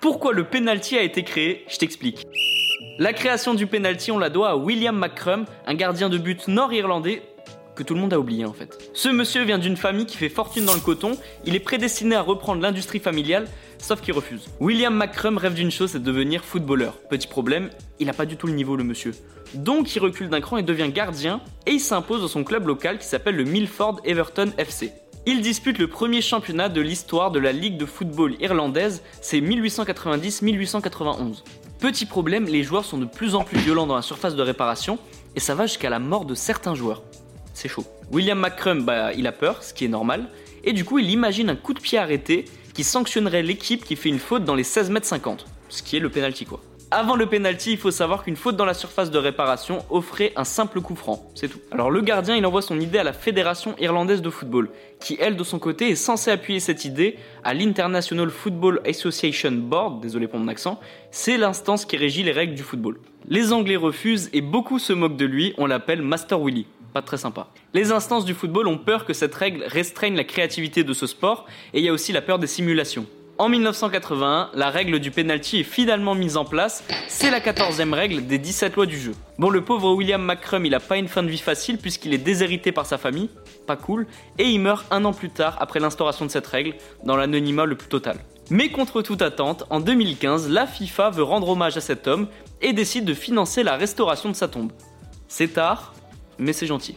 Pourquoi le penalty a été créé Je t'explique. La création du penalty, on la doit à William McCrum, un gardien de but nord-irlandais que tout le monde a oublié en fait. Ce monsieur vient d'une famille qui fait fortune dans le coton, il est prédestiné à reprendre l'industrie familiale, sauf qu'il refuse. William McCrum rêve d'une chose, c'est de devenir footballeur. Petit problème, il a pas du tout le niveau le monsieur. Donc il recule d'un cran et devient gardien, et il s'impose dans son club local qui s'appelle le Milford Everton FC. Il dispute le premier championnat de l'histoire de la Ligue de football irlandaise, c'est 1890-1891. Petit problème, les joueurs sont de plus en plus violents dans la surface de réparation, et ça va jusqu'à la mort de certains joueurs c'est chaud. William McCrum, bah, il a peur, ce qui est normal, et du coup il imagine un coup de pied arrêté qui sanctionnerait l'équipe qui fait une faute dans les 16 mètres 50, ce qui est le penalty quoi. Avant le penalty, il faut savoir qu'une faute dans la surface de réparation offrait un simple coup franc, c'est tout. Alors le gardien, il envoie son idée à la Fédération irlandaise de football, qui elle de son côté est censée appuyer cette idée à l'International Football Association Board, désolé pour mon accent, c'est l'instance qui régit les règles du football. Les Anglais refusent et beaucoup se moquent de lui, on l'appelle Master Willy pas très sympa. Les instances du football ont peur que cette règle restreigne la créativité de ce sport et il y a aussi la peur des simulations. En 1981, la règle du penalty est finalement mise en place, c'est la 14e règle des 17 lois du jeu. Bon, le pauvre William McCrum, il a pas une fin de vie facile puisqu'il est déshérité par sa famille, pas cool, et il meurt un an plus tard après l'instauration de cette règle, dans l'anonymat le plus total. Mais contre toute attente, en 2015, la FIFA veut rendre hommage à cet homme et décide de financer la restauration de sa tombe. C'est tard, mais c'est gentil.